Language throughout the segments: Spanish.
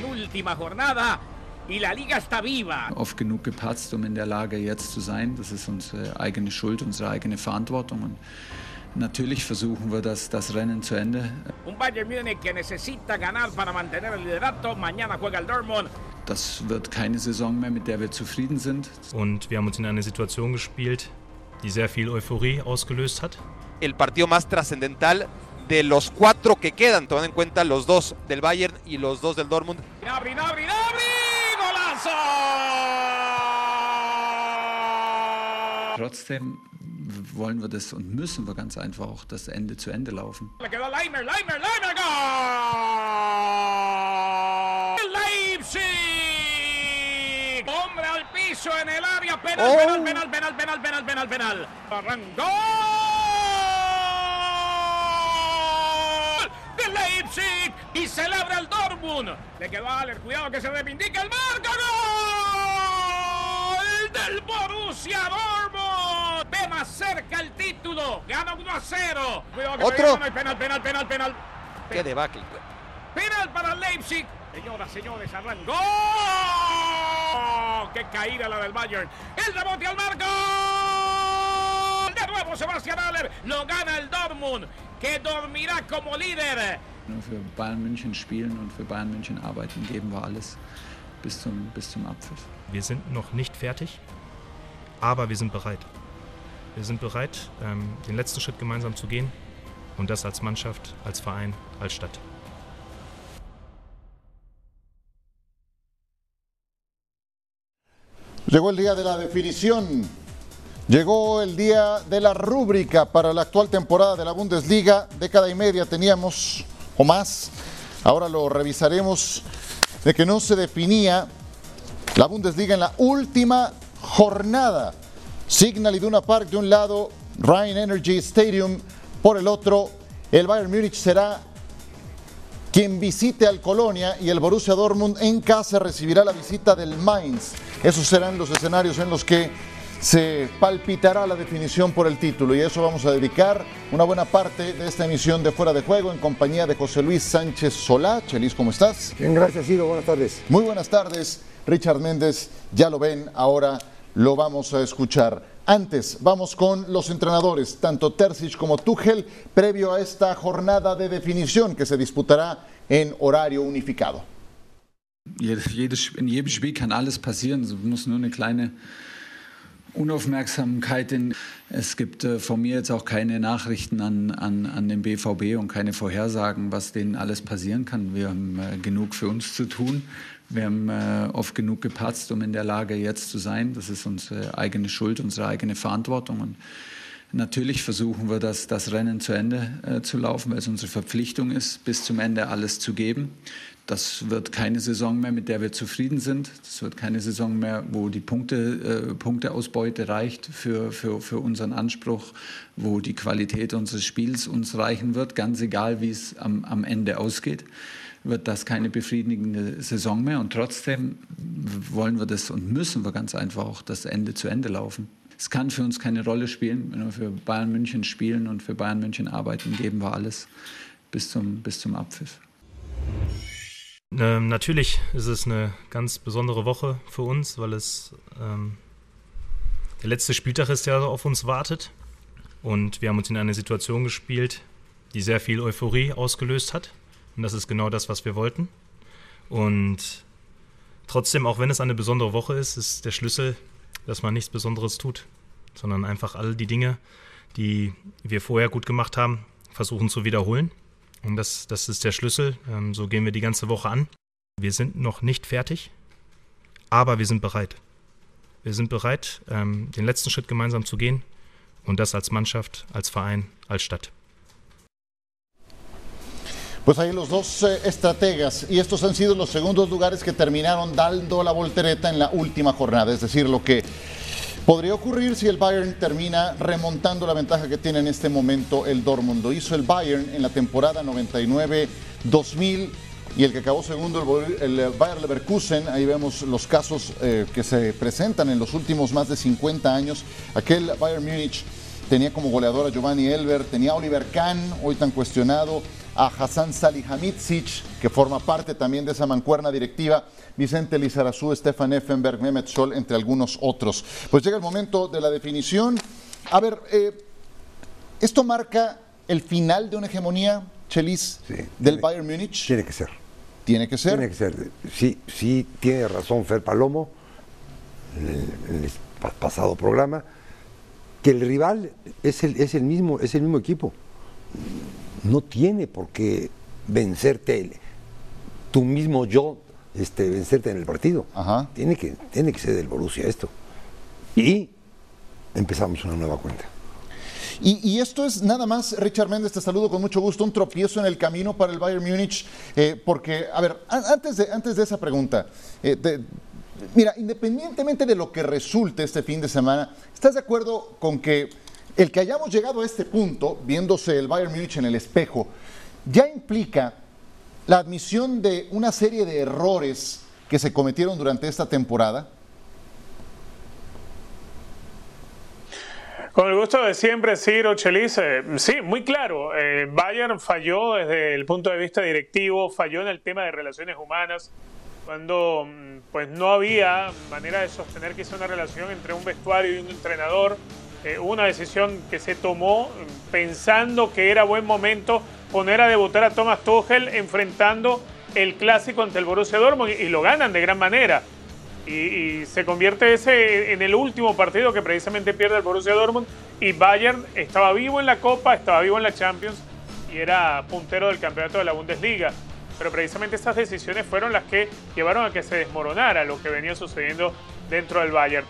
penúltima jornada y la Liga está viva. Oft genug gepatzt, um in der Lage jetzt zu sein. Das ist unsere eigene Schuld, unsere eigene Verantwortung. Und natürlich versuchen wir das, das Rennen zu Ende. Un Bayern Múnich que necesita ganar para mantener el liderato. Mañana juega el Dortmund. Das wird keine Saison mehr, mit der wir zufrieden sind. Und wir haben uns in eine Situation gespielt, die sehr viel Euphorie ausgelöst hat. El partido más trascendental de los cuatro que quedan, tomando en cuenta los dos del Bayern y los dos del Dortmund. Gnabry, Gnabry, Gnabry, golazo! Trotzdem wollen wir das und müssen wir ganz einfach auch das Ende zu Ende laufen. Le quedó Leimer, Leimer, Leimer, gol! Leipzig! Hombre al piso en el área, penal, Oh. penal, penal, penal, penal, penal, penal, penal. Arrancó de Leipzig y celebra el Dortmund. Le quedó a Aller, cuidado que se reivindica el marco, gol del Borussia Dortmund. Ve más cerca el título, gana 1 a 0. Cuidado que Otro. hay penal, penal, penal, penal. Qué debacle. Penal para Leipzig. Señoras, señores, arrancó. ¡Qué caída la del Bayern! El rebote al marco. De nuevo Sebastián Aller. Lo gana el Dortmund, que dormirá como líder. Nur für Bayern München spielen und für Bayern München arbeiten, geben wir alles bis zum, bis zum Abpfiff. Wir sind noch nicht fertig, aber wir sind bereit. Wir sind bereit, ähm, den letzten Schritt gemeinsam zu gehen und das als Mannschaft, als Verein, als Stadt. Llegó el día de la definición. Llegó el día de la rúbrica para la actual temporada de la Bundesliga. Década y media teníamos o más. Ahora lo revisaremos de que no se definía la Bundesliga en la última jornada. Signal Iduna Park de un lado, Rhein Energy Stadium por el otro. El Bayern Múnich será quien visite al Colonia y el Borussia Dortmund en casa recibirá la visita del Mainz. Esos serán los escenarios en los que se palpitará la definición por el título y a eso vamos a dedicar una buena parte de esta emisión de Fuera de Juego en compañía de José Luis Sánchez Solá. Chelis, ¿cómo estás? Bien, gracias, Ciro. Buenas tardes. Muy buenas tardes, Richard Méndez. Ya lo ven, ahora lo vamos a escuchar. Antes, vamos con los entrenadores, tanto Terzic como Tuchel, previo a esta jornada de definición que se disputará en horario unificado. Jedes, jedes, in jedem Spiel kann alles passieren. Es muss nur eine kleine Unaufmerksamkeit in. Es gibt äh, von mir jetzt auch keine Nachrichten an, an, an den BVB und keine Vorhersagen, was denen alles passieren kann. Wir haben äh, genug für uns zu tun. Wir haben äh, oft genug gepatzt, um in der Lage jetzt zu sein. Das ist unsere eigene Schuld, unsere eigene Verantwortung. Und natürlich versuchen wir, das, das Rennen zu Ende äh, zu laufen, weil es unsere Verpflichtung ist, bis zum Ende alles zu geben. Das wird keine Saison mehr, mit der wir zufrieden sind. Das wird keine Saison mehr, wo die Punkte, äh, Punkteausbeute reicht für, für, für unseren Anspruch, wo die Qualität unseres Spiels uns reichen wird, ganz egal, wie es am, am Ende ausgeht wird das keine befriedigende Saison mehr. Und trotzdem wollen wir das und müssen wir ganz einfach auch das Ende zu Ende laufen. Es kann für uns keine Rolle spielen, wenn wir für Bayern München spielen und für Bayern München arbeiten, geben wir alles bis zum, bis zum Abpfiff. Ähm, natürlich ist es eine ganz besondere Woche für uns, weil es ähm, der letzte Spieltag ist, der auf uns wartet. Und wir haben uns in eine Situation gespielt, die sehr viel Euphorie ausgelöst hat. Und das ist genau das, was wir wollten. Und trotzdem, auch wenn es eine besondere Woche ist, ist der Schlüssel, dass man nichts Besonderes tut, sondern einfach all die Dinge, die wir vorher gut gemacht haben, versuchen zu wiederholen. Und das, das ist der Schlüssel. Ähm, so gehen wir die ganze Woche an. Wir sind noch nicht fertig, aber wir sind bereit. Wir sind bereit, ähm, den letzten Schritt gemeinsam zu gehen und das als Mannschaft, als Verein, als Stadt. Pues ahí los dos eh, estrategas y estos han sido los segundos lugares que terminaron dando la voltereta en la última jornada, es decir, lo que podría ocurrir si el Bayern termina remontando la ventaja que tiene en este momento el Dortmund. Hizo el Bayern en la temporada 99-2000 y el que acabó segundo, el, Bor- el Bayer Leverkusen, ahí vemos los casos eh, que se presentan en los últimos más de 50 años, aquel Bayern Múnich tenía como goleador a Giovanni Elber, tenía a Oliver Kahn, hoy tan cuestionado, a Hassan Salihamidzic, que forma parte también de esa mancuerna directiva, Vicente Lizarazú, Stefan Effenberg, Mehmet Sol, entre algunos otros. Pues llega el momento de la definición. A ver, eh, ¿esto marca el final de una hegemonía, Chelis, del Bayern Múnich? Tiene que ser. Tiene que ser. Tiene que ser. Sí, sí, tiene razón Fer Palomo, en el, pasado programa, que el rival es el, es el, mismo, es el mismo equipo. No tiene por qué vencerte tu mismo yo, este, vencerte en el partido. Tiene, que, tiene que ser del Borussia esto. Y empezamos una nueva cuenta. Y, esto es nada más, Richard Méndez, te saludo con mucho gusto, un tropiezo en el camino para el Bayern Múnich, eh, porque, a ver, antes de, antes de esa pregunta, eh, mira, independientemente de lo que resulte este fin de semana, ¿estás de acuerdo con que el que hayamos llegado a este punto, viéndose el Bayern Múnich en el espejo, ya implica la admisión de una serie de errores que se cometieron durante esta temporada? Con el gusto de siempre, Ciro Chelis. sí, muy claro. Eh, Bayern falló desde el punto de vista directivo, falló en el tema de relaciones humanas, cuando mm, pues no había manera de sostener que una relación entre un vestuario y un entrenador. Eh, una decisión que se tomó mm, pensando que era buen momento poner a debutar a Thomas Tuchel enfrentando el clásico ante el Borussia Dortmund y lo ganan de gran manera y, se convierte ese en el último partido que precisamente pierde el Borussia Dortmund y Bayern estaba vivo en la Copa, estaba vivo en la Champions y era puntero del campeonato de la Bundesliga. Pero precisamente estas decisiones fueron las que llevaron a que se desmoronara lo que venía sucediendo dentro del Bayern.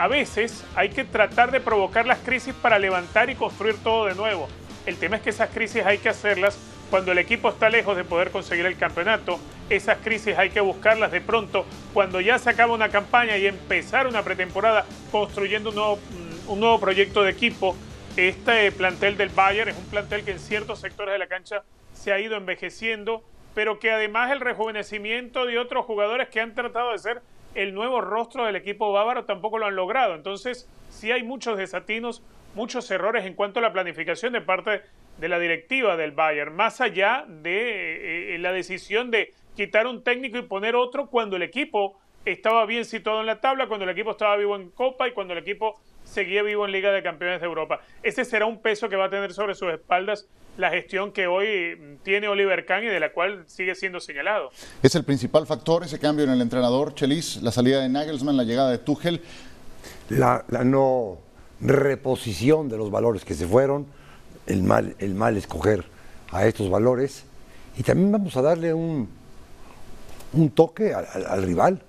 A veces hay que tratar de provocar las crisis para levantar y construir todo de nuevo. El tema es que esas crisis hay que hacerlas cuando el equipo está lejos de poder conseguir el campeonato, esas crisis hay que buscarlas de pronto cuando ya se acaba una campaña y empezar una pretemporada construyendo un nuevo, mm, un nuevo proyecto de equipo. Este plantel del Bayern es un plantel que en ciertos sectores de la cancha se ha ido envejeciendo, pero que además el rejuvenecimiento de otros jugadores que han tratado de ser el nuevo rostro del equipo bávaro tampoco lo han logrado. Entonces, sí hay muchos desatinos, muchos errores en cuanto a la planificación de parte de la directiva del Bayern, más allá de eh, la decisión de quitar un técnico y poner otro cuando el equipo estaba bien situado en la tabla, cuando el equipo estaba vivo en Copa y cuando el equipo seguía vivo en Liga de Campeones de Europa. Ese será un peso que va a tener sobre sus espaldas la gestión que hoy tiene Oliver Kahn y de la cual sigue siendo señalado. Es el principal factor ese cambio en el entrenador, Chelis, la salida de Nagelsmann, la llegada de Tuchel. La, la no reposición de los valores que se fueron, el mal, el mal escoger a estos valores. Y también vamos a darle un, un toque al, rival.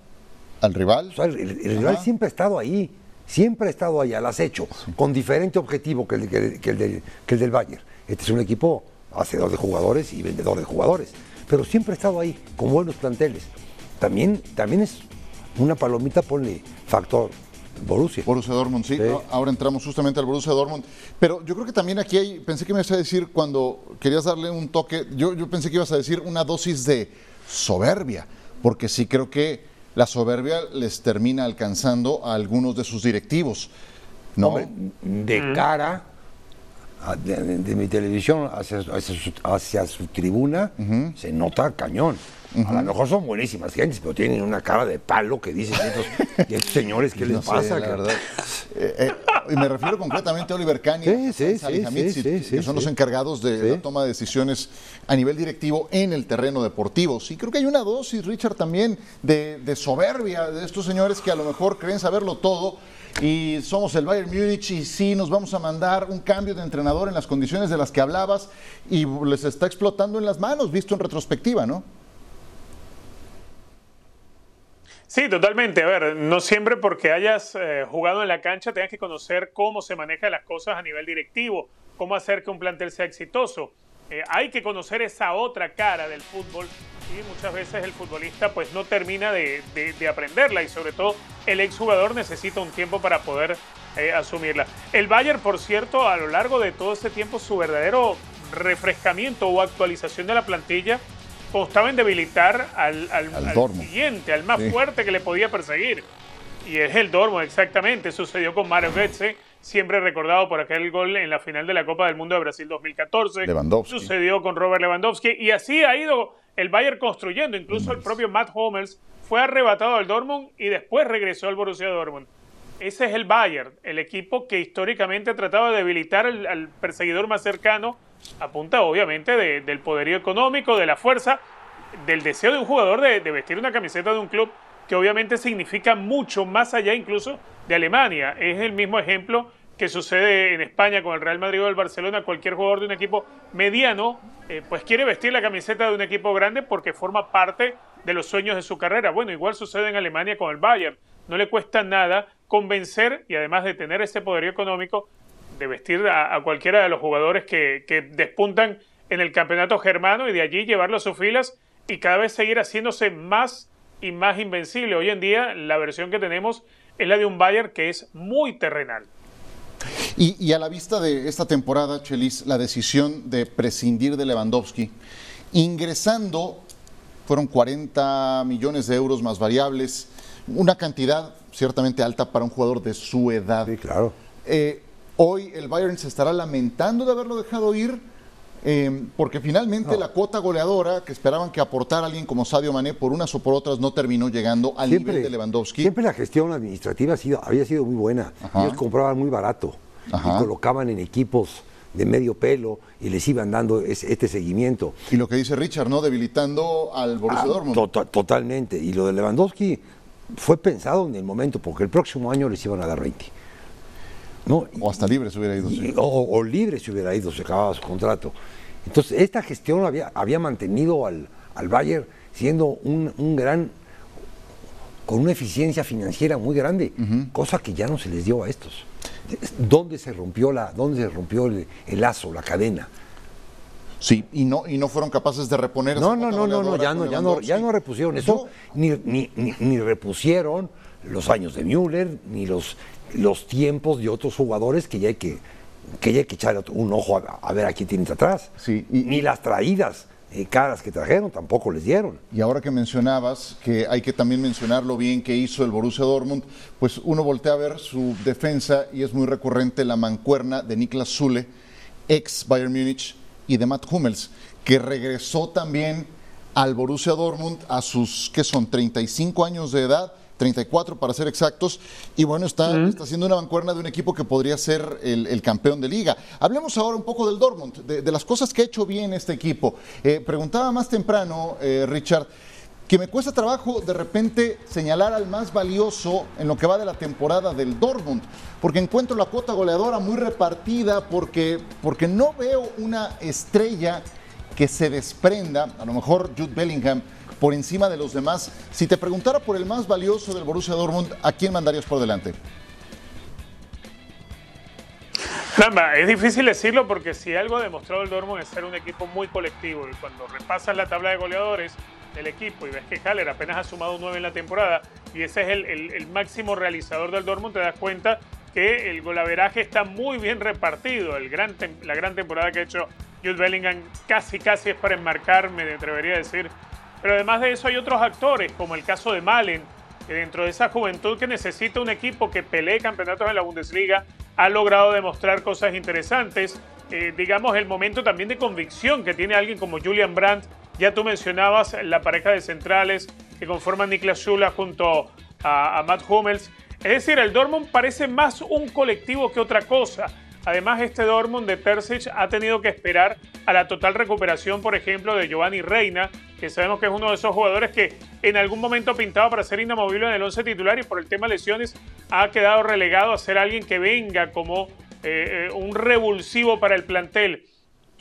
¿Al rival? el, rival siempre ha estado ahí, siempre ha estado ahí, al acecho, con diferente objetivo que el, que, el del, que el del Bayern. Este es un equipo hacedor de jugadores y vendedor de jugadores, pero siempre ha estado ahí, con buenos planteles. También, también es una palomita, ponle factor Borussia. Borussia Dortmund, sí. Ahora entramos justamente al Borussia Dortmund. Pero yo creo que también aquí hay, pensé que me ibas a decir cuando querías darle un toque, yo, yo pensé que ibas a decir una dosis de soberbia, porque sí creo que la soberbia les termina alcanzando a algunos de sus directivos. ¿no? de cara de, mi televisión hacia, su, tribuna, se nota cañón. A lo mejor son buenísimas gentes, pero tienen una cara de palo que dicen estos, señores, ¿qué les pasa? la verdad. Eh, eh, y me refiero concretamente a Oliver Kahn y sí, que son los encargados de la toma de decisiones a nivel directivo en el terreno deportivo. Sí, creo que hay una dosis, Richard, también de, de soberbia de estos señores que a lo mejor creen saberlo todo y somos el Bayern Múnich y sí nos vamos a mandar un cambio de entrenador en las condiciones de las que hablabas y les está explotando en las manos, visto en retrospectiva, ¿no? Sí, totalmente. A ver, no siempre porque hayas eh, jugado en la cancha tengas que conocer cómo se manejan las cosas a nivel directivo, cómo hacer que un plantel sea exitoso. Eh, hay que conocer esa otra cara del fútbol y muchas veces el futbolista pues no termina de, aprenderla y sobre todo el exjugador necesita un tiempo para poder eh, asumirla. El Bayern, por cierto, a lo largo de todo este tiempo su verdadero refrescamiento o actualización de la plantilla constaba en debilitar al, siguiente, al más fuerte que le podía perseguir. Y es el Dormo, exactamente. Sucedió con Mario Götze, siempre recordado por aquel gol en la final de la Copa del Mundo de Brasil 2014. Lewandowski. Sucedió con Robert Lewandowski y así ha ido el Bayern construyendo. Incluso el propio Matt Hummels fue arrebatado al Dortmund y después regresó al Borussia Dortmund. Ese es el Bayern, el equipo que históricamente ha tratado de debilitar al, perseguidor más cercano, a punta obviamente del poderío económico, de la fuerza, del deseo de un jugador de, de vestir una camiseta de un club que obviamente significa mucho más allá incluso de Alemania. Es el mismo ejemplo que sucede en España con el Real Madrid o el Barcelona. Cualquier jugador de un equipo mediano, eh, pues quiere vestir la camiseta de un equipo grande porque forma parte de los sueños de su carrera. Bueno, igual sucede en Alemania con el Bayern. No le cuesta nada convencer y además de tener ese poderío económico, de vestir a, cualquiera de los jugadores que, que despuntan en el campeonato germano y de allí llevarlo a sus filas y cada vez seguir haciéndose más y más invencible. Hoy en día la versión que tenemos es la de un Bayern que es muy terrenal. Y, a la vista de esta temporada, Chelis, la decisión de prescindir de Lewandowski, ingresando, fueron 40 millones de euros más variables, una cantidad ciertamente alta para un jugador de su edad. Sí, claro. Eh, hoy el Bayern se estará lamentando de haberlo dejado ir Em, porque finalmente la cuota goleadora que esperaban que aportara alguien como Sadio Mané por unas o por otras no terminó llegando al nivel de Lewandowski. Siempre la gestión administrativa ha sido, había sido muy buena. Ellos compraban muy barato y colocaban en equipos de medio pelo y les iban dando este seguimiento. Y lo que dice Richard, ¿no? Debilitando al Borussia ah, Dortmund. totalmente. Y lo de Lewandowski fue pensado en el momento, porque el próximo año les iban a dar 20. ¿no? O hasta libre se hubiera ido. o, libre se hubiera ido, se acababa su contrato. Entonces, esta gestión había, había mantenido al, al Bayern siendo un, gran, con una eficiencia financiera muy grande, cosa que ya no se les dio a estos. ¿Dónde se rompió, la, dónde se rompió el, lazo, la cadena? Sí, y no, y no fueron capaces de reponer No, no, no, no, no, ya no, ya no, ya no repusieron eso, ni, ni, ni, repusieron los años de Müller, ni los los tiempos de otros jugadores que ya hay que, que, hay que echarle un ojo a, ver a quién tienes atrás. Sí, y, Ni las traídas eh, caras que trajeron tampoco les dieron. Y ahora que mencionabas que hay que también mencionar lo bien que hizo el Borussia Dortmund, pues uno voltea a ver su defensa y es muy recurrente la mancuerna de Niklas Zule, ex Bayern Múnich, y de Matt Hummels, que regresó también al Borussia Dortmund a sus, ¿qué son?, 35 años de edad 34 para ser exactos, y bueno, está, está haciendo una bancuerna de un equipo que podría ser el, campeón de liga. Hablemos ahora un poco del Dortmund, de, las cosas que ha hecho bien este equipo. Eh, preguntaba más temprano, eh, Richard, que me cuesta trabajo de repente señalar al más valioso en lo que va de la temporada del Dortmund, porque encuentro la cuota goleadora muy repartida, porque, porque no veo una estrella que se desprenda, a lo mejor Jude Bellingham, por encima de los demás. Si te preguntara por el más valioso del Borussia Dortmund, ¿a quién mandarías por delante? Caramba, es difícil decirlo porque si algo ha demostrado el Dortmund es ser un equipo muy colectivo y cuando repasas la tabla de goleadores del equipo y ves que Haller apenas ha sumado 9 en la temporada y ese es el, máximo realizador del Dortmund, te das cuenta que el golaveraje está muy bien repartido. El gran la gran temporada que ha hecho Jude Bellingham casi casi es para enmarcarme, me atrevería a decir, pero además de eso hay otros actores, como el caso de Malen, que dentro de esa juventud que necesita un equipo que pelee campeonatos en la Bundesliga, ha logrado demostrar cosas interesantes. Eh, digamos, el momento también de convicción que tiene alguien como Julian Brandt. Ya tú mencionabas la pareja de centrales que conforman Niklas Schula junto a, Matt Hummels. Es decir, el Dortmund parece más un colectivo que otra cosa. Además, este Dortmund de Terzic ha tenido que esperar a la total recuperación, por ejemplo, de Giovanni Reina, que sabemos que es uno de esos jugadores que en algún momento pintaba para ser inamovible en el 11 titular y por el tema lesiones ha quedado relegado a ser alguien que venga como eh, eh, un revulsivo para el plantel.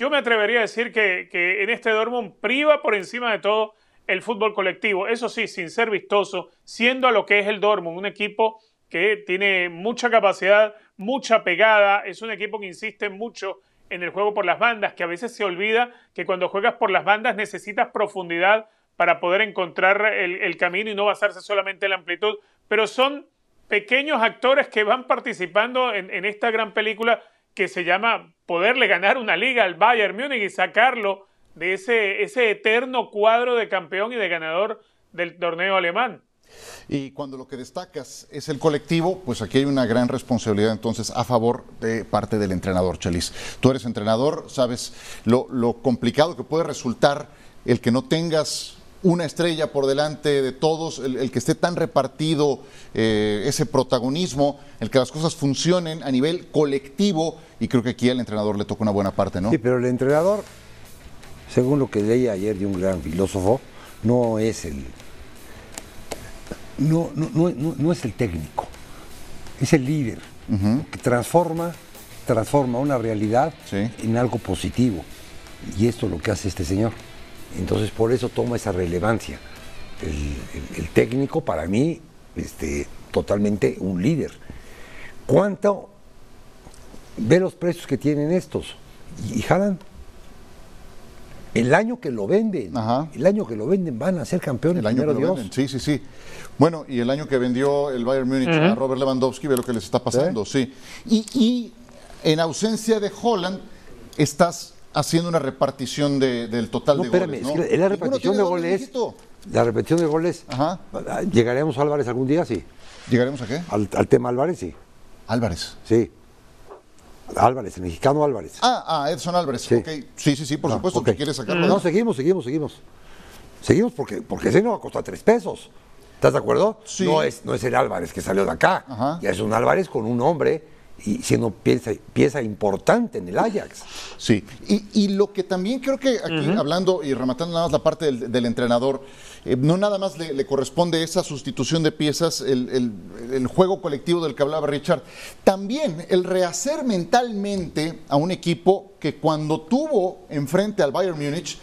Yo me atrevería a decir que, que en este Dortmund priva por encima de todo el fútbol colectivo. Eso sí, sin ser vistoso, siendo a lo que es el Dortmund, un equipo que tiene mucha capacidad, mucha pegada, es un equipo que insiste mucho en el juego por las bandas, que a veces se olvida que cuando juegas por las bandas necesitas profundidad para poder encontrar el, camino y no basarse solamente en la amplitud, pero son pequeños actores que van participando en, esta gran película que se llama poderle ganar una liga al Bayern Múnich y sacarlo de ese, ese eterno cuadro de campeón y de ganador del torneo alemán. Y cuando lo que destacas es el colectivo, pues aquí hay una gran responsabilidad entonces a favor de parte del entrenador, Chelis. Tú eres entrenador, sabes lo, lo complicado que puede resultar el que no tengas una estrella por delante de todos, el, que esté tan repartido eh, ese protagonismo, el que las cosas funcionen a nivel colectivo, y creo que aquí al entrenador le toca una buena parte, ¿no? Sí, pero el entrenador, según lo que leí ayer de un gran filósofo, no es el. No, no, no, es el técnico, es el líder, que transforma, transforma una realidad en algo positivo. Y esto es lo que hace este señor. Entonces por eso toma esa relevancia. El, técnico para mí, este, totalmente un líder. ¿Cuánto? Ve los precios que tienen estos. Y, jalan. El año que lo venden, el año que lo venden van a ser campeones. El año que lo venden, sí, sí, sí. Bueno, y el año que vendió el Bayern Múnich a Robert Lewandowski, ve lo que les está pasando, sí. Y, y en ausencia de Holland, estás haciendo una repartición del total de goles. ¿no? Es la repartición de goles. La repetición de goles. Ajá. ¿Llegaremos a Álvarez algún día? Sí. ¿Llegaremos a qué? Al, tema Álvarez, sí. Álvarez. Sí. Álvarez, el mexicano Álvarez. Ah, ah Edson Álvarez. Sí, sí, sí, sí, por supuesto que quieres sacarlo. No, seguimos, seguimos, seguimos. Seguimos porque, porque ese no va a costar tres pesos. ¿Estás de acuerdo? Sí. No es, no es el Álvarez que salió de acá. Ajá. Ya es un Álvarez con un hombre y siendo pieza, pieza importante en el Ajax. Sí, y, lo que también creo que aquí, hablando y rematando nada más la parte del, entrenador, eh, no nada más le, corresponde esa sustitución de piezas, el, juego colectivo del que hablaba Richard, también el rehacer mentalmente a un equipo que cuando tuvo enfrente al Bayern Múnich,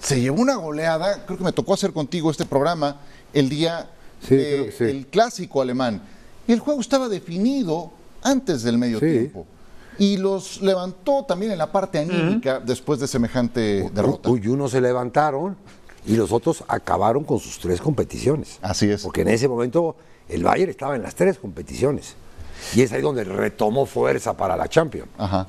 se llevó una goleada, creo que me tocó hacer contigo este programa el día del clásico alemán. Y el juego estaba definido antes del medio tiempo. Y los levantó también en la parte anímica después de semejante derrota. Y unos se levantaron y los otros acabaron con sus tres competiciones. Así es. Porque en ese momento el Bayern estaba en las tres competiciones. Y es ahí donde retomó fuerza para la Champions. Ajá.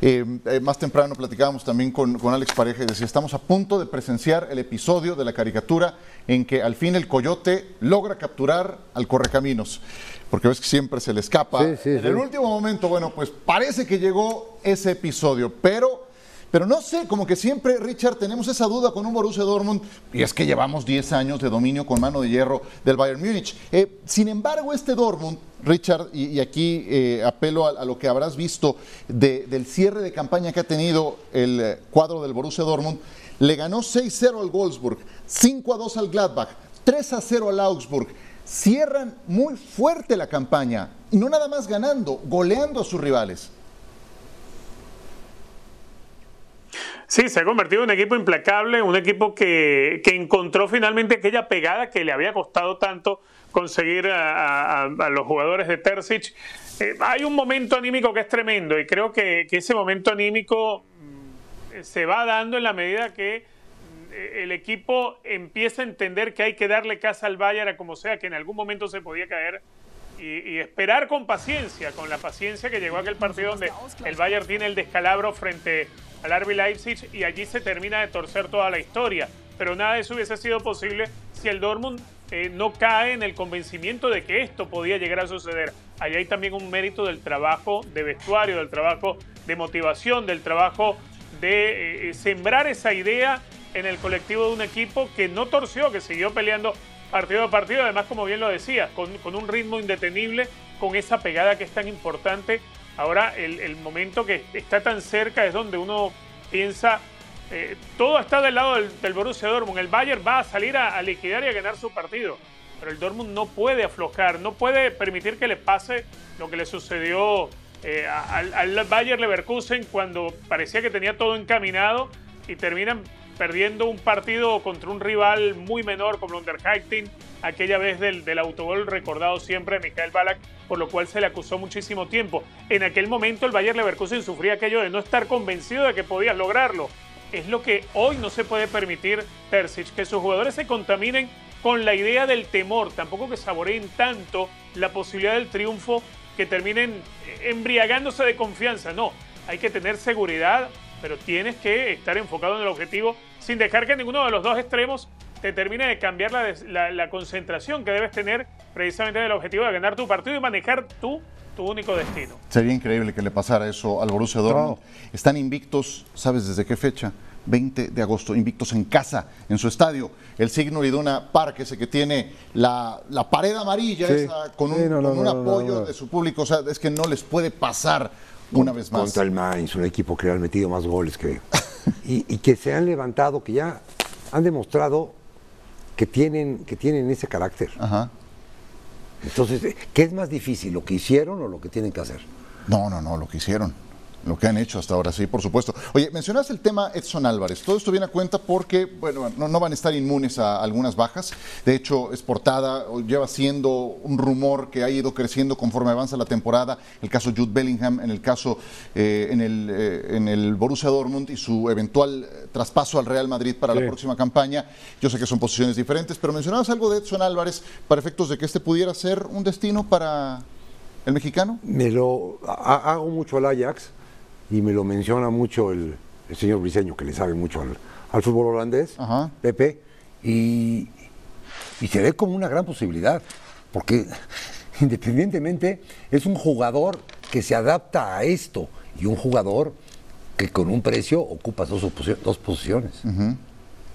Eh, eh, más temprano platicábamos también con, con, Alex Pareja y decía, estamos a punto de presenciar el episodio de la caricatura en que al fin el coyote logra capturar al correcaminos porque ves que siempre se le escapa. en el último momento, bueno, pues parece que llegó ese episodio, pero, pero no sé, como que siempre, Richard, tenemos esa duda con un Borussia Dortmund, y es que llevamos 10 años de dominio con mano de hierro del Bayern Múnich. Eh, sin embargo, este Dortmund, Richard, y, aquí eh, apelo a, lo que habrás visto del cierre de campaña que ha tenido el eh, cuadro del Borussia Dortmund, le ganó 6-0 al Wolfsburg, 5-2 al Gladbach, 3-0 al Augsburg cierran muy fuerte la campaña, y no nada más ganando, goleando a sus rivales. Sí, se ha convertido en un equipo implacable, un equipo que, encontró finalmente aquella pegada que le había costado tanto conseguir a, los jugadores de Terzic. Eh, hay un momento anímico que es tremendo y creo que, que ese momento anímico mm, se va dando en la medida que eh, el equipo empieza a entender que hay que darle casa al Bayern a como sea, que en algún momento se podía caer y, esperar con paciencia, con la paciencia que llegó aquel partido donde el Bayern tiene el descalabro frente al RB Leipzig y allí se termina de torcer toda la historia. Pero nada de eso hubiese sido posible si el Dortmund eh, no cae en el convencimiento de que esto podía llegar a suceder. Allí hay también un mérito del trabajo de vestuario, del trabajo de motivación, del trabajo de eh, sembrar esa idea en el colectivo de un equipo que no torció, que siguió peleando partido a partido, además como bien lo decía, con, un ritmo indetenible, con esa pegada que es tan importante. Ahora el, momento que está tan cerca es donde uno piensa, eh, todo está del lado del, Borussia Dortmund, el Bayern va a salir a, liquidar y a ganar su partido, pero el Dortmund no puede aflojar, no puede permitir que le pase lo que le sucedió eh, al, al Bayern Leverkusen cuando parecía que tenía todo encaminado y terminan perdiendo un partido contra un rival muy menor como Underhachting, aquella vez del, del autogol recordado siempre de Mikael Balak, por lo cual se le acusó muchísimo tiempo. En aquel momento el Bayer Leverkusen sufría aquello de no estar convencido de que podía lograrlo. Es lo que hoy no se puede permitir Terzic, que sus jugadores se contaminen con la idea del temor, tampoco que saboreen tanto la posibilidad del triunfo que terminen embriagándose de confianza. No, hay que tener seguridad, pero tienes que estar enfocado en el objetivo sin dejar que ninguno de los dos extremos te termine de cambiar la, la, concentración que debes tener precisamente en el objetivo de ganar tu partido y manejar tú tu único destino. Sería increíble que le pasara eso al Borussia Dortmund. Están invictos, ¿sabes desde qué fecha? 20 de agosto, invictos en casa, en su estadio. El signo Iduna Park, ese que tiene la, pared amarilla, con un, apoyo de su público. O sea, es que no les puede pasar una vez más. Contra el Mainz, un equipo que ha metido más goles que. y, y que se han levantado, que ya han demostrado que tienen, que tienen ese carácter. Ajá. Entonces, ¿qué es más difícil, lo que hicieron o lo que tienen que hacer? No, no, no, lo que hicieron lo que han hecho hasta ahora, sí, por supuesto. Oye, mencionaste el tema Edson Álvarez. Todo esto viene a cuenta porque, bueno, no, van a estar inmunes a algunas bajas. De hecho, es portada, lleva siendo un rumor que ha ido creciendo conforme avanza la temporada. El caso Jude Bellingham, en el caso eh, en, el, eh, en el Borussia Dortmund y su eventual traspaso al Real Madrid para la próxima campaña. Yo sé que son posiciones diferentes, pero mencionabas algo de Edson Álvarez para efectos de que este pudiera ser un destino para el mexicano. Me lo hago mucho al Ajax y me lo menciona mucho el, señor Briseño, que le sabe mucho al, fútbol holandés, Pepe, y, se ve como una gran posibilidad, porque independientemente es un jugador que se adapta a esto y un jugador que con un precio ocupa dos, dos posiciones.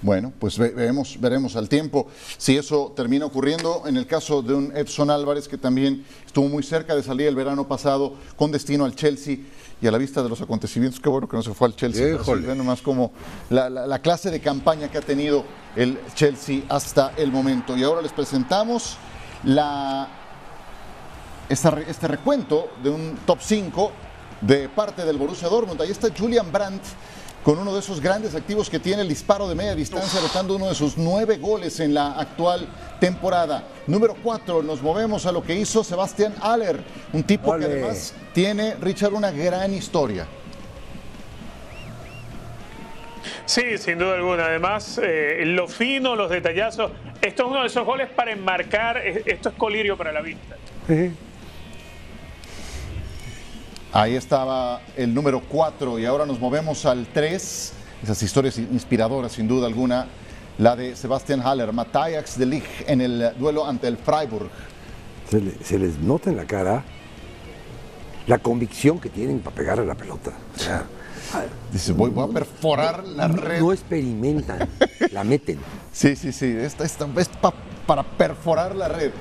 Bueno, pues veremos, veremos al tiempo si eso termina ocurriendo. En el caso de un Edson Álvarez, que también estuvo muy cerca de salir el verano pasado con destino al Chelsea y a la vista de los acontecimientos, qué bueno que no se fue al Chelsea. Ven más como la, clase de campaña que ha tenido el Chelsea hasta el momento. Y ahora les presentamos la, este recuento de un top 5 de parte del Borussia Dortmund. Ahí está Julian Brandt con uno de esos grandes activos que tiene el disparo de media distancia, anotando uno de sus nueve goles en la actual temporada. Número cuatro, nos movemos a lo que hizo Sebastián Aller, un tipo que además tiene, Richard, una gran historia. Sí, sin duda alguna. Además, eh, lo fino, los detallazos. Esto es uno de esos goles para enmarcar. Esto es colirio para la vista. Ahí estaba el número 4 y ahora nos movemos al 3. Esas historias inspiradoras, sin duda alguna. La de Sebastian Haller, Matthias de Ligt en el duelo ante el Freiburg. Se, les nota en la cara la convicción que tienen para pegar a la pelota. Dice, voy, a perforar la red. No experimentan, la meten. Sí, sí, sí. Esta, esta es para perforar la red.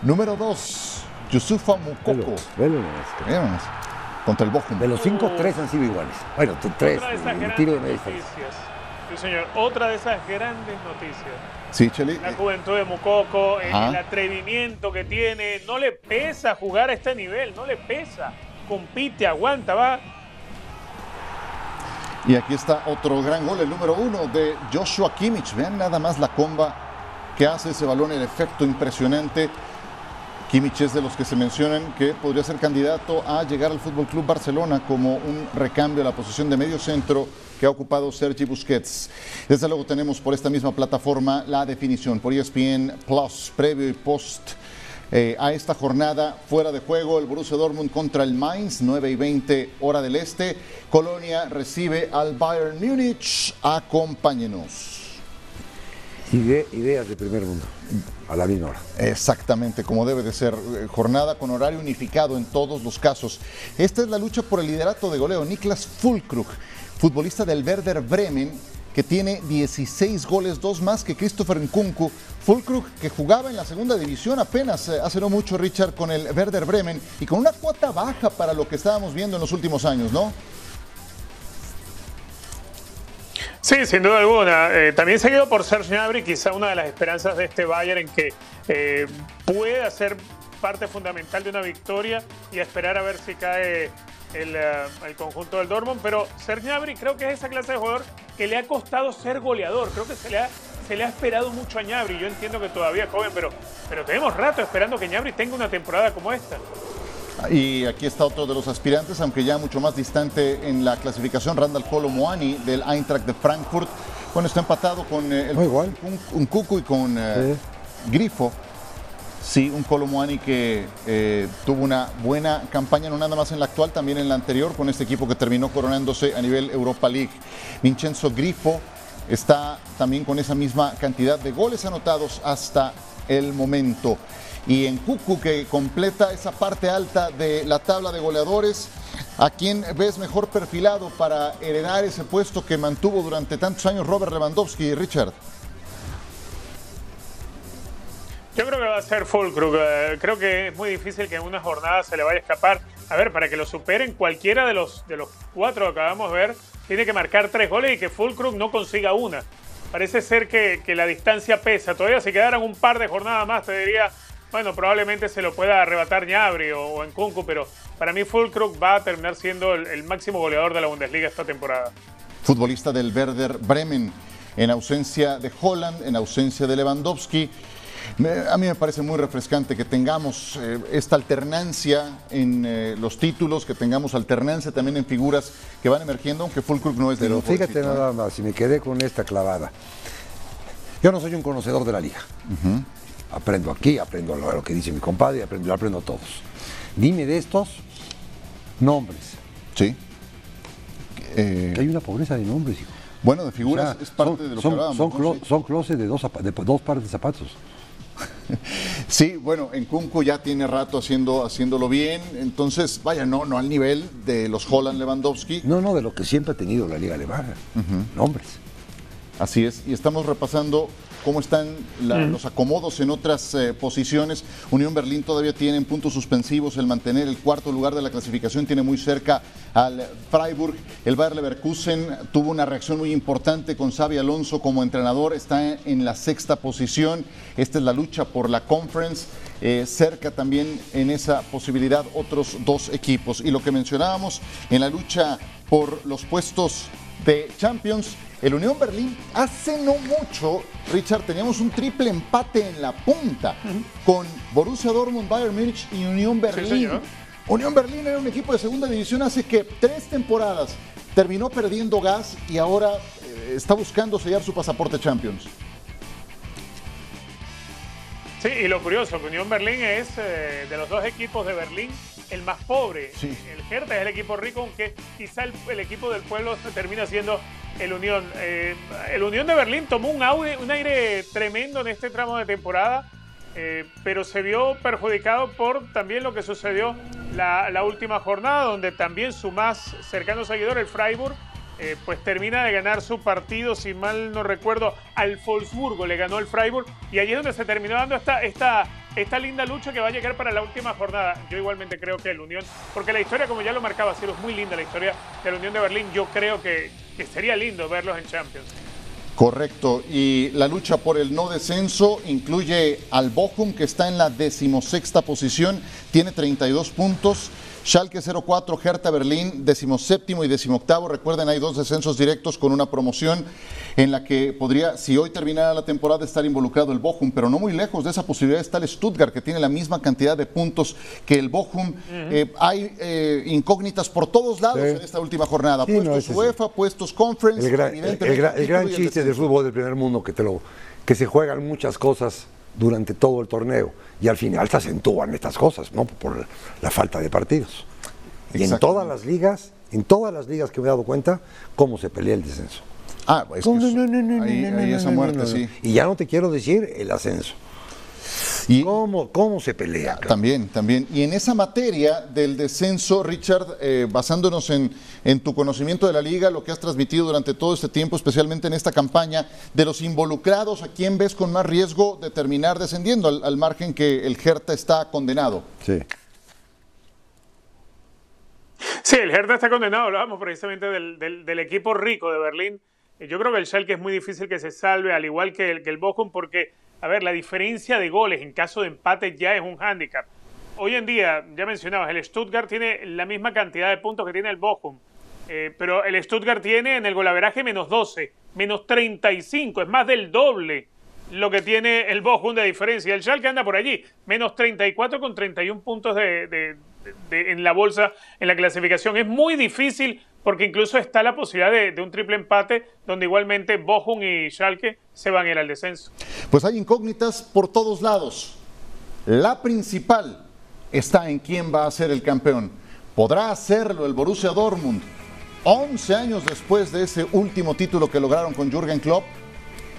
Número 2, Yusufa Mukoko. Velo, contra el Bochum. De los cinco, tres han sido iguales. Bueno, tres. Otra de esas grandes noticias. Sí, señor. Otra de esas grandes noticias. Sí, Cheli. La juventud de Mukoko, el, atrevimiento que tiene. No le pesa jugar a este nivel, no le pesa. Compite, aguanta, va. Y aquí está otro gran gol, el número uno de Joshua Kimmich. Vean nada más la comba que hace ese balón, el efecto impresionante. Kimmich es de los que se mencionan que podría ser candidato a llegar al Fútbol Club Barcelona como un recambio a la posición de medio centro que ha ocupado Sergi Busquets. Desde luego tenemos por esta misma plataforma la definición por ESPN Plus, previo y post eh, a esta jornada fuera de juego el Borussia Dortmund contra el Mainz, 9 y 20 hora del este. Colonia recibe al Bayern Múnich. Acompáñenos. Ideas de primer mundo a la misma hora. Exactamente, como debe de ser. Eh, jornada con horario unificado en todos los casos. Esta es la lucha por el liderato de goleo. Niklas Fulkrug, futbolista del Werder Bremen, que tiene 16 goles, dos más que Christopher Nkunku. Fulkrug, que jugaba en la segunda división apenas eh, hace no mucho, Richard, con el Werder Bremen y con una cuota baja para lo que estábamos viendo en los últimos años, ¿no? Sí, sin duda alguna. Eh, también seguido por Serge Gnabry, quizá una de las esperanzas de este Bayern en que eh, pueda ser parte fundamental de una victoria y esperar a ver si cae el, eh, conjunto del Dortmund. Pero Serge Gnabry creo que es esa clase de jugador que le ha costado ser goleador. Creo que se le ha, se le ha esperado mucho a Gnabry. Yo entiendo que todavía es joven, pero, pero tenemos rato esperando que Gnabry tenga una temporada como esta. Y aquí está otro de los aspirantes, aunque ya mucho más distante en la clasificación, Randall Colo Moani del Eintracht de Frankfurt. Bueno, está empatado con eh, el, igual. Un, Cucu y con eh, Grifo. Sí, un Moani que eh, tuvo una buena campaña, no nada más en la actual, también en la anterior, con este equipo que terminó coronándose a nivel Europa League. Vincenzo Grifo está también con esa misma cantidad de goles anotados hasta el momento. Y en Cucu, que completa esa parte alta de la tabla de goleadores, ¿a quién ves mejor perfilado para heredar ese puesto que mantuvo durante tantos años Robert Lewandowski y Richard? Yo creo que va a ser Fulkrug. Eh, creo que es muy difícil que en una jornada se le vaya a escapar. A ver, para que lo superen cualquiera de los, de los cuatro que acabamos de ver, tiene que marcar tres goles y que Fulkrug no consiga una. Parece ser que, la distancia pesa. Todavía si quedaran un par de jornadas más, te diría, bueno, probablemente se lo pueda arrebatar Ñabri o, o Kunku, pero para mí Fulkrug va a terminar siendo el, el máximo goleador de la Bundesliga esta temporada. Futbolista del Werder Bremen, en ausencia de Holland, en ausencia de Lewandowski a mí me parece muy refrescante que tengamos eh, esta alternancia en eh, los títulos, que tengamos alternancia también en figuras que van emergiendo, aunque Fulcrum no es de Pero fíjate nada más, si me quedé con esta clavada. Yo no soy un conocedor de la liga. Aprendo aquí, aprendo lo, que dice mi compadre, aprendo, aprendo a todos. Dime de estos nombres. Sí. que hay una pobreza de nombres, hijo. Bueno, de figuras es parte de lo que hablábamos. Son, closets de dos, de dos pares de zapatos. Sí, bueno, en Kunku ya tiene rato haciendo, haciéndolo bien, entonces, vaya, no, no al nivel de los Holland Lewandowski. No, no, de lo que siempre ha tenido la Liga Alemana. Nombres. Así es, y estamos repasando cómo están los acomodos en otras eh, posiciones. Unión Berlín todavía tiene en puntos suspensivos el mantener el cuarto lugar de la clasificación, tiene muy cerca al Freiburg. El Bayer Leverkusen tuvo una reacción muy importante con Xavi Alonso como entrenador, está en la sexta posición. Esta es la lucha por la conference. Eh, cerca también en esa posibilidad otros dos equipos. Y lo que mencionábamos en la lucha por los puestos de Champions, el Unión Berlín hace no mucho, Richard, teníamos un triple empate en la punta con Borussia Dortmund, Bayern Múnich y Unión Berlín. Unión Berlín era un equipo de segunda división hace que tres temporadas terminó perdiendo gas y ahora eh, está buscando sellar su pasaporte Champions. Sí, y lo curioso, que Unión Berlín es eh, de los dos equipos de Berlín el más pobre. El Hertha es el equipo rico, aunque quizá el, equipo del pueblo termina siendo el Unión. Eh, el Unión de Berlín tomó un, un aire tremendo en este tramo de temporada, eh, pero se vio perjudicado por también lo que sucedió la, la última jornada, donde también su más cercano seguidor, el Freiburg, eh, pues termina de ganar su partido, si mal no recuerdo, al Wolfsburgo, le ganó el Freiburg y allí es donde se terminó dando esta, esta, esta linda lucha que va a llegar para la última jornada. Yo igualmente creo que el Unión, porque la historia, como ya lo marcaba Ciro, es muy linda la historia de la Unión de Berlín, yo creo que, que sería lindo verlos en Champions. Correcto, y la lucha por el no descenso incluye al Bochum, que está en la decimosexta posición, tiene 32 puntos. Schalke 04, Hertha Berlín, decimoséptimo y decimoctavo. Recuerden, hay dos descensos directos con una promoción en la que podría, si hoy terminara la temporada, estar involucrado el Bochum, pero no muy lejos de esa posibilidad está el Stuttgart, que tiene la misma cantidad de puntos que el Bochum. Eh, hay eh, incógnitas por todos lados en esta última jornada. puestos UEFA, puestos Conference. El gran, chiste del fútbol del primer mundo que, te lo, que se juegan muchas cosas durante todo el torneo y al final se acentúan estas cosas, ¿no? Por la falta de partidos. Y en todas las ligas, en todas las ligas que me he dado cuenta, cómo se pelea el descenso. Ah, es que ahí, esa muerte, sí. Y ya no te quiero decir el ascenso. Y ¿Cómo, ¿Cómo, se pelea? También, también. Y en esa materia del descenso, Richard, eh, basándonos en, en, tu conocimiento de la liga, lo que has transmitido durante todo este tiempo, especialmente en esta campaña, de los involucrados, ¿a quién ves con más riesgo de terminar descendiendo, al, margen que el Hertha está condenado? Sí. Sí, el Hertha está condenado, hablábamos precisamente del, del, equipo rico de Berlín. Yo creo que el Schalke es muy difícil que se salve, al igual que el, que el Bochum, porque a ver, la diferencia de goles en caso de empate ya es un hándicap. Hoy en día, ya mencionabas, el Stuttgart tiene la misma cantidad de puntos que tiene el Bochum, eh, pero el Stuttgart tiene en el golaveraje menos 12, menos 35, es más del doble lo que tiene el Bochum de diferencia. El Schalke anda por allí, menos 34 con 31 puntos de, en la bolsa, en la clasificación. Es muy difícil porque incluso está la posibilidad de, un triple empate donde igualmente Bochum y Schalke se van a ir al descenso. Pues hay incógnitas por todos lados. La principal está en quién va a ser el campeón. ¿Podrá hacerlo el Borussia Dortmund 11 años después de ese último título que lograron con Jürgen Klopp.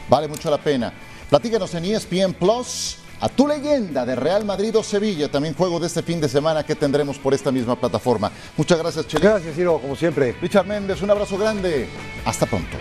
Vale mucho la pena. Platícanos en ESPN Plus a tu leyenda de Real Madrid o Sevilla, también juego de este fin de semana que tendremos por esta misma plataforma. Muchas gracias, Chile. Gracias, Ciro, como siempre. Richard Méndez, un abrazo grande. Hasta pronto.